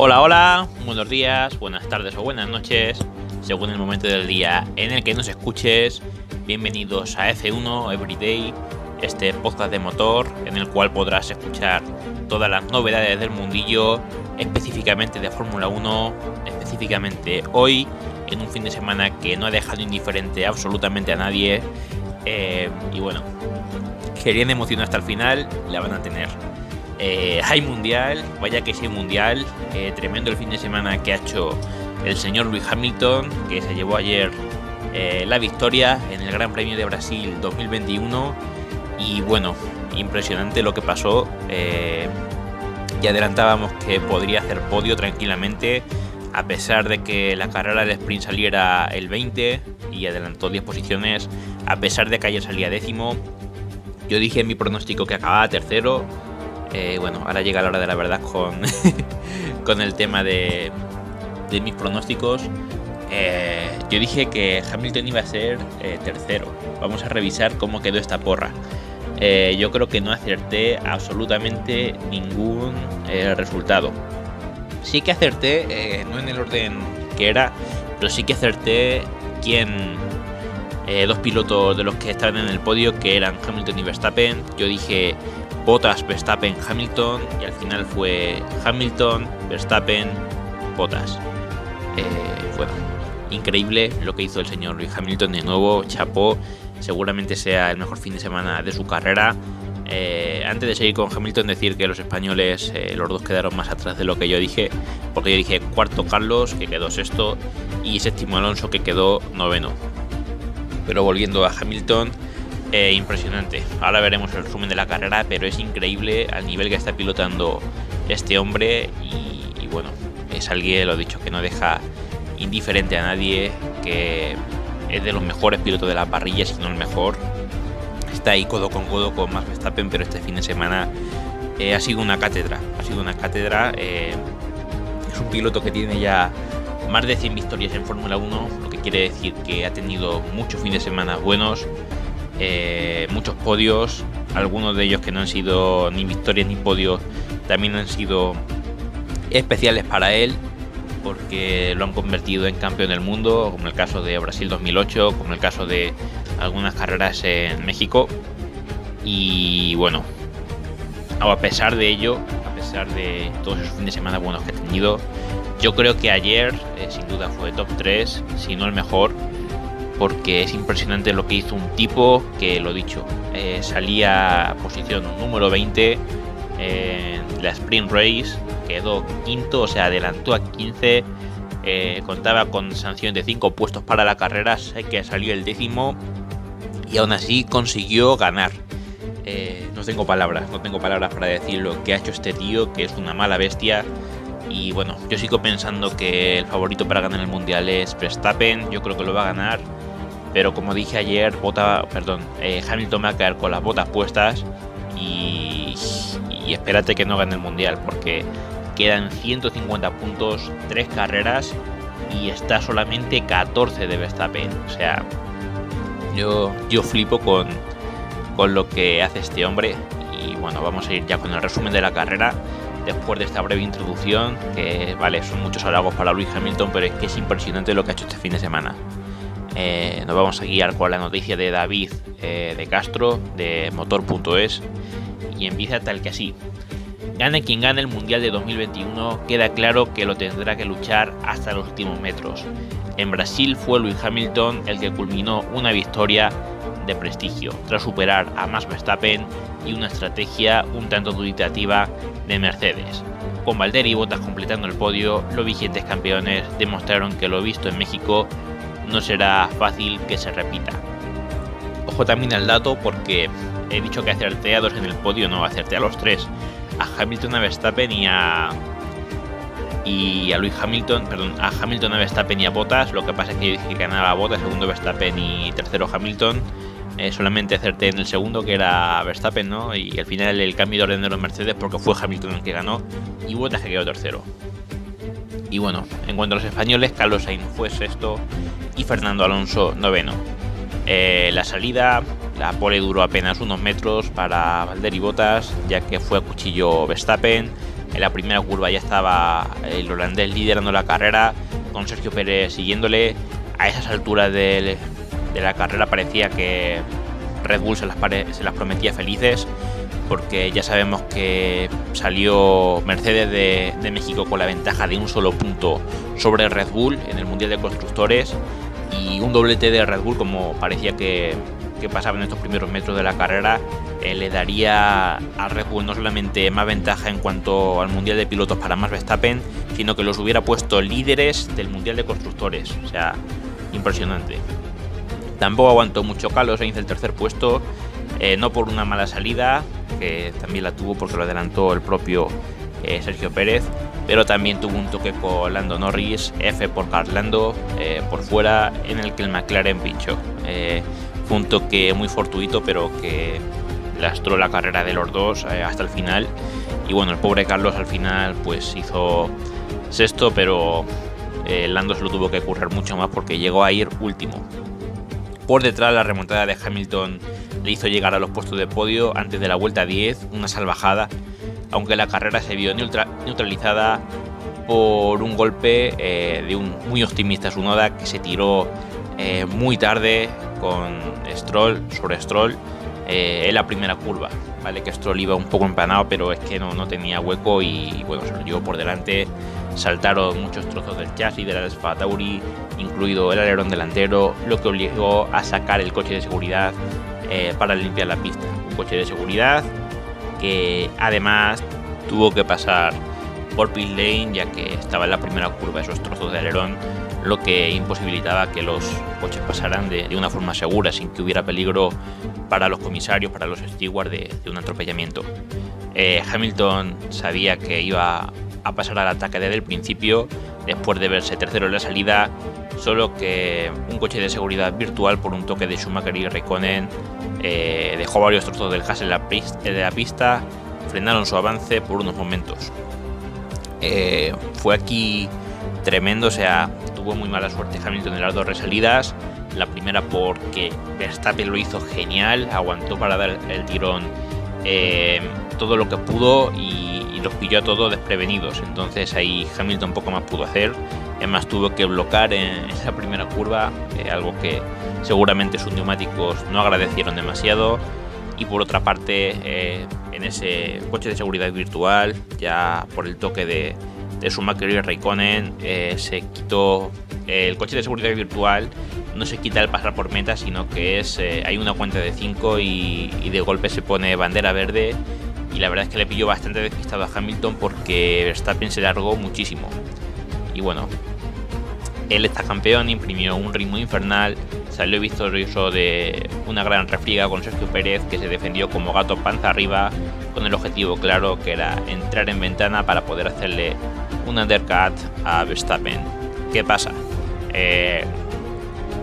Hola, hola, buenos días, buenas tardes o buenas noches, según el momento del día en el que nos escuches. Bienvenidos a F1 Everyday, este podcast de motor en el cual podrás escuchar todas las novedades del mundillo, específicamente de Fórmula 1, específicamente hoy, en un fin de semana que no ha dejado indiferente absolutamente a nadie. Eh, y bueno, querían emocionar hasta el final, la van a tener. Eh, hay mundial, vaya que sí hay mundial. Eh, tremendo el fin de semana que ha hecho el señor Luis Hamilton, que se llevó ayer eh, la victoria en el Gran Premio de Brasil 2021. Y bueno, impresionante lo que pasó. ya adelantábamos que podría hacer podio tranquilamente, a pesar de que la carrera de sprint saliera el 20 y adelantó 10 posiciones, a pesar de que ayer salía décimo. Yo dije en mi pronóstico que acababa tercero, eh, bueno, ahora llega la hora de la verdad con, con el tema de, de mis pronósticos. Eh, yo dije que Hamilton iba a ser eh, tercero. Vamos a revisar cómo quedó esta porra. yo creo que no acerté absolutamente ningún resultado. Sí que acerté, no en el orden que era, pero sí que acerté quién, dos pilotos de los que estaban en el podio, que eran Hamilton y Verstappen. Yo dije Bottas, Verstappen, Hamilton y al final fue Hamilton, Verstappen, Bottas. Eh, bueno, increíble lo que hizo el señor Luis Hamilton de nuevo, chapó, seguramente sea el mejor fin de semana de su carrera. Eh, antes de seguir con Hamilton, decir que los españoles, eh, los dos quedaron más atrás de lo que yo dije, porque yo dije cuarto Carlos, que quedó sexto, y séptimo Alonso, que quedó noveno. Pero volviendo a Hamilton, eh, impresionante. Ahora veremos el resumen de la carrera, pero es increíble al nivel que está pilotando este hombre y, bueno, es alguien, lo dicho, que no deja indiferente a nadie, que es de los mejores pilotos de la parrilla, si no el mejor. Está ahí codo con codo con Max Verstappen, pero este fin de semana eh, ha sido una cátedra. Ha sido una cátedra. Eh, es un piloto que tiene ya más de 100 victorias en Fórmula 1, lo que quiere decir que ha tenido muchos fines de semana buenos eh, muchos podios, algunos de ellos que no han sido ni victorias ni podios, también han sido especiales para él porque lo han convertido en campeón del mundo, como el caso de Brasil 2008, como el caso de algunas carreras en México. Y bueno, a pesar de ello, a pesar de todos esos fines de semana buenos que ha tenido, yo creo que ayer eh, sin duda fue top 3, si no el mejor, porque es impresionante lo que hizo un tipo que, lo dicho, eh, salía posición número 20 en la Sprint Race, quedó quinto, o sea, adelantó a 15, eh, contaba con sanción de 5 puestos para la carrera, sé que salió el décimo y aún así consiguió ganar. Eh, no tengo palabras, no tengo palabras para decir lo que ha hecho este tío, que es una mala bestia. Y bueno, yo sigo pensando que el favorito para ganar el mundial es Verstappen. Yo creo que lo va a ganar pero como dije ayer, bota, perdón, eh, Hamilton va a caer con las botas puestas y, espérate que no gane el mundial porque quedan 150 puntos, 3 carreras y está solamente 14 de Verstappen. O sea, yo, yo flipo con, con lo que hace este hombre. Y bueno, vamos a ir ya con el resumen de la carrera. Después de esta breve introducción, que vale, son muchos halagos para Luis Hamilton, pero es que es impresionante lo que ha hecho este fin de semana. Eh, nos vamos a guiar con la noticia de David eh, de Castro de motor.es y empieza tal que así. Gane quien gane el Mundial de 2021, queda claro que lo tendrá que luchar hasta los últimos metros. En Brasil fue Luis Hamilton el que culminó una victoria de prestigio, tras superar a Max Verstappen y una estrategia un tanto duditativa de Mercedes. Con Valtteri y Bottas completando el podio, los vigentes campeones demostraron que lo visto en México no será fácil que se repita. Ojo también al dato porque he dicho que acerté a dos en el podio, no, acerté a los tres. A Hamilton, a Verstappen y a. Y a Luis Hamilton, perdón, a Hamilton, a Verstappen y a Bottas. Lo que pasa es que yo dije que ganaba Bottas, segundo Verstappen y tercero Hamilton. Eh, solamente acerté en el segundo, que era Verstappen, ¿no? Y al final el cambio de orden de los Mercedes, porque fue Hamilton el que ganó y Bottas que quedó tercero. Y bueno, en cuanto a los españoles, Carlos Sainz fue sexto y Fernando Alonso noveno. Eh, la salida, la pole duró apenas unos metros para Valder y Botas, ya que fue a cuchillo Verstappen. En la primera curva ya estaba el holandés liderando la carrera, con Sergio Pérez siguiéndole. A esas alturas de, la carrera parecía que Red Bull se las, se las prometía felices, porque ya sabemos que salió Mercedes de, México con la ventaja de un solo punto sobre Red Bull en el Mundial de Constructores y un doblete de Red Bull como parecía que, pasaba en estos primeros metros de la carrera eh, le daría a Red Bull no solamente más ventaja en cuanto al Mundial de Pilotos para más Verstappen, sino que los hubiera puesto líderes del Mundial de Constructores. O sea, impresionante. Tampoco aguantó mucho Carlos Sainz el tercer puesto, eh, no por una mala salida, que también la tuvo porque lo adelantó el propio eh, Sergio Pérez, pero también tuvo un toque con Lando Norris, F por Carlando eh, por fuera, en el que el McLaren pinchó. Fue un toque muy fortuito, pero que lastró la carrera de los dos hasta el final. Y bueno, el pobre Carlos al final pues hizo sexto, pero Lando se lo tuvo que currar mucho más porque llegó a ir último. Por detrás la remontada de Hamilton le hizo llegar a los puestos de podio antes de la vuelta 10, una salvajada aunque la carrera se vio neutralizada por un golpe eh, de un muy optimista Sunoda que se tiró eh, muy tarde con Stroll sobre Stroll eh, en la primera curva. Vale, que Stroll iba un poco empanado, pero es que no, no tenía hueco y bueno, se lo llevó por delante. Saltaron muchos trozos del chasis de la Alfa Tauri, incluido el alerón delantero, lo que obligó a sacar el coche de seguridad para limpiar la pista. Un coche de seguridad que además tuvo que pasar por pit lane ya que estaba en la primera curva esos trozos de alerón lo que imposibilitaba que los coches pasaran de, una forma segura sin que hubiera peligro para los comisarios, para los stewards de, un atropellamiento. Eh, Hamilton sabía que iba a pasar al ataque desde el principio, después de verse tercero en la salida, solo que un coche de seguridad virtual por un toque de Schumacher y Raikkonen eh, dejó varios trozos del gas en la, de la pista, frenaron su avance por unos momentos. Eh, fue aquí tremendo, o sea, tuvo muy mala suerte Hamilton en las dos resalidas. La primera porque Verstappen lo hizo genial, aguantó para dar el tirón eh, todo lo que pudo y, los pilló a todos desprevenidos. Entonces ahí Hamilton poco más pudo hacer. Además tuvo que bloquear en esa primera curva, algo que seguramente sus neumáticos no agradecieron demasiado. Y por otra parte, eh, en ese coche de seguridad virtual, ya por el toque de, de Schumacher y Raikkonen, eh, se quitó el coche de seguridad virtual. No se quita el pasar por meta, sino que es eh, hay una cuenta de 5 y, y de golpe se pone bandera verde y la verdad es que le pilló bastante despistado a Hamilton porque Verstappen se largó muchísimo. Y bueno, él está campeón, imprimió un ritmo infernal, salió victorioso de una gran refriega con Sergio Pérez que se defendió como gato panza arriba con el objetivo claro que era entrar en ventana para poder hacerle un undercut a Verstappen. ¿Qué pasa? Eh,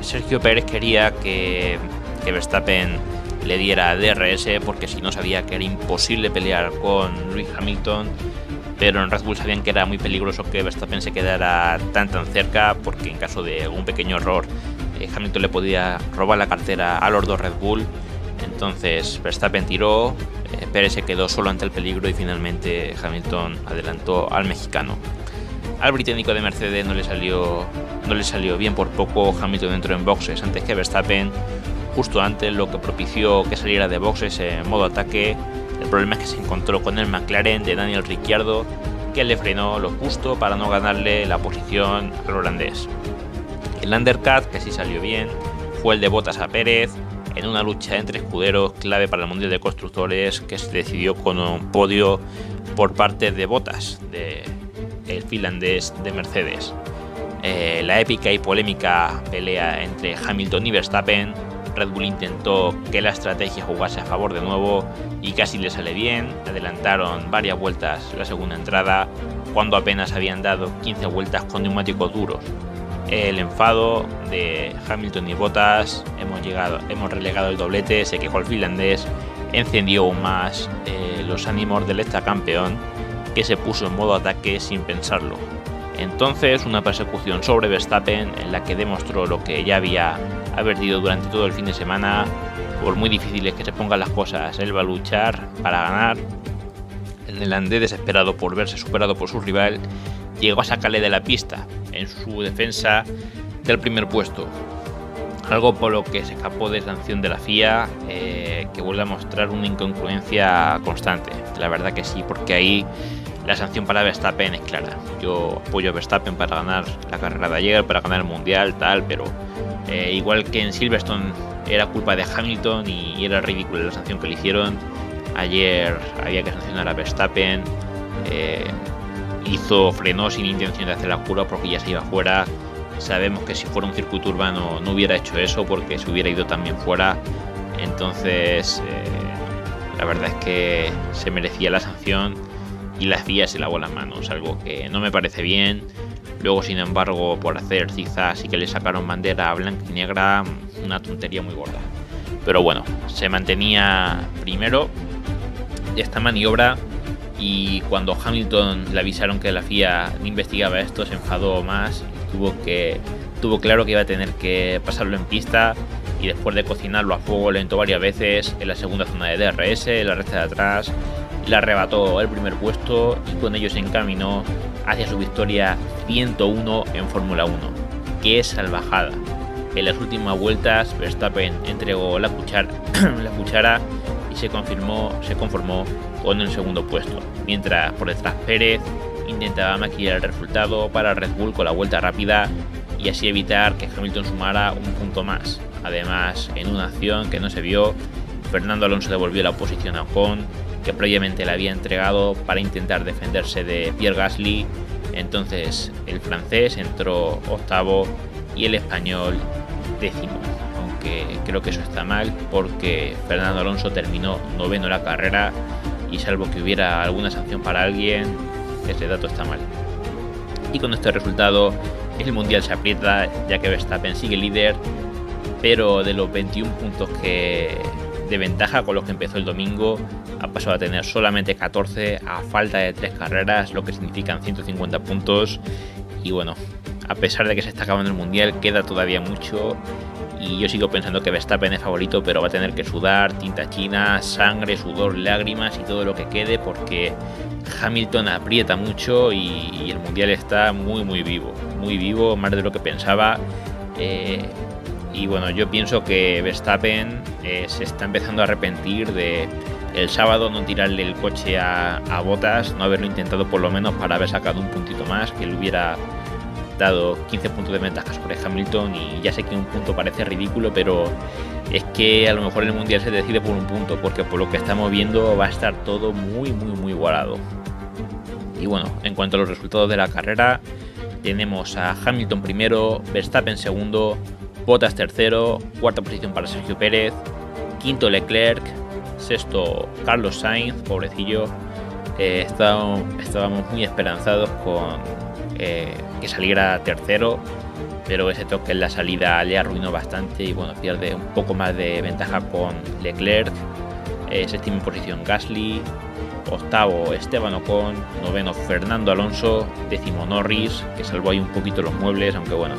Sergio Pérez quería que, que Verstappen le diera DRS porque si no sabía que era imposible pelear con Luis Hamilton pero en Red Bull sabían que era muy peligroso que Verstappen se quedara tan tan cerca porque en caso de algún pequeño error eh, Hamilton le podía robar la cartera a los dos Red Bull. Entonces Verstappen tiró eh, Pérez se quedó solo ante el peligro y finalmente Hamilton adelantó al mexicano. Al británico de Mercedes no le salió no le salió bien por poco. Hamilton entró en boxes antes que Verstappen justo antes lo que propició que saliera de boxes en modo ataque el problema es que se encontró con el McLaren de Daniel Ricciardo, que le frenó lo justo para no ganarle la posición al holandés. El undercut, que sí salió bien, fue el de Botas a Pérez, en una lucha entre escuderos clave para el Mundial de Constructores que se decidió con un podio por parte de Botas, de el finlandés de Mercedes. Eh, la épica y polémica pelea entre Hamilton y Verstappen Red Bull intentó que la estrategia jugase a favor de nuevo y casi le sale bien. Adelantaron varias vueltas la segunda entrada cuando apenas habían dado 15 vueltas con neumáticos duros. El enfado de Hamilton y Bottas, hemos, llegado, hemos relegado el doblete, se quejó el finlandés, encendió aún más eh, los ánimos del campeón que se puso en modo ataque sin pensarlo. Entonces una persecución sobre Verstappen en la que demostró lo que ya había ha perdido durante todo el fin de semana. Por muy difíciles que se pongan las cosas, él va a luchar para ganar. El neerlandés, desesperado por verse superado por su rival, llegó a sacarle de la pista en su defensa del primer puesto. Algo por lo que se escapó de sanción de la FIA, eh, que vuelve a mostrar una incongruencia constante. La verdad que sí, porque ahí la sanción para Verstappen es clara. Yo apoyo a Verstappen para ganar la carrera de ayer, para ganar el mundial, tal, pero eh, igual que en Silverstone era culpa de Hamilton y era ridícula la sanción que le hicieron. Ayer había que sancionar a Verstappen. Eh, hizo, frenó sin intención de hacer la curva porque ya se iba fuera. Sabemos que si fuera un circuito urbano no hubiera hecho eso porque se hubiera ido también fuera. Entonces, eh, la verdad es que se merecía la sanción y la FIA se lavó las manos, algo que no me parece bien. Luego, sin embargo, por hacer zigzags y que le sacaron bandera blanca y negra, una tontería muy gorda. Pero bueno, se mantenía primero esta maniobra y cuando Hamilton le avisaron que la FIA investigaba esto, se enfadó más tuvo que tuvo claro que iba a tener que pasarlo en pista y después de cocinarlo a fuego lento varias veces en la segunda zona de DRS, en la recta de atrás, le arrebató el primer puesto y con ello se encaminó hacia su victoria 101 en Fórmula 1. ¡Qué salvajada! En las últimas vueltas, Verstappen entregó la cuchara, la cuchara y se, confirmó, se conformó con el segundo puesto, mientras por detrás Pérez intentaba maquillar el resultado para Red Bull con la vuelta rápida y así evitar que Hamilton sumara un punto más. Además, en una acción que no se vio, Fernando Alonso devolvió la posición a Ocon, previamente le había entregado para intentar defenderse de Pierre Gasly. Entonces el francés entró octavo y el español décimo. Aunque creo que eso está mal porque Fernando Alonso terminó noveno la carrera y salvo que hubiera alguna sanción para alguien, ese dato está mal. Y con este resultado el mundial se aprieta ya que Verstappen sigue líder, pero de los 21 puntos que de ventaja con los que empezó el domingo, ha pasado a tener solamente 14 a falta de 3 carreras, lo que significan 150 puntos. Y bueno, a pesar de que se está acabando el mundial, queda todavía mucho. Y yo sigo pensando que Verstappen es favorito, pero va a tener que sudar, tinta china, sangre, sudor, lágrimas y todo lo que quede, porque Hamilton aprieta mucho y, el mundial está muy, muy vivo. Muy vivo, más de lo que pensaba. Eh, y bueno, yo pienso que Verstappen eh, se está empezando a arrepentir de el sábado no tirarle el coche a, a Botas, no haberlo intentado por lo menos para haber sacado un puntito más, que le hubiera dado 15 puntos de ventaja sobre Hamilton y ya sé que un punto parece ridículo, pero es que a lo mejor el Mundial se decide por un punto, porque por lo que estamos viendo va a estar todo muy, muy, muy igualado. Y bueno, en cuanto a los resultados de la carrera, tenemos a Hamilton primero, Verstappen segundo, Bottas tercero, cuarta posición para Sergio Pérez, quinto Leclerc, sexto Carlos Sainz, pobrecillo. Eh, estábamos, muy esperanzados con eh, que saliera tercero, pero ese toque en la salida le arruinó bastante y bueno, pierde un poco más de ventaja con Leclerc. Eh, séptima posición Gasly, octavo Esteban Ocon, noveno Fernando Alonso, décimo Norris, que salvó ahí un poquito los muebles, aunque bueno,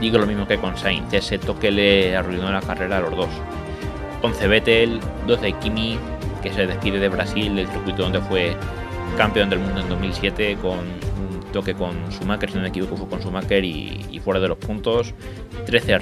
digo lo mismo que con Sainz, ese toque le arruinó la carrera a los dos. 11 Vettel, 12 Kimi, que se despide de Brasil, del circuito donde fue campeón del mundo en 2007 con un toque con Schumacher, si no me equivoco fue con Schumacher y, fuera de los puntos. 13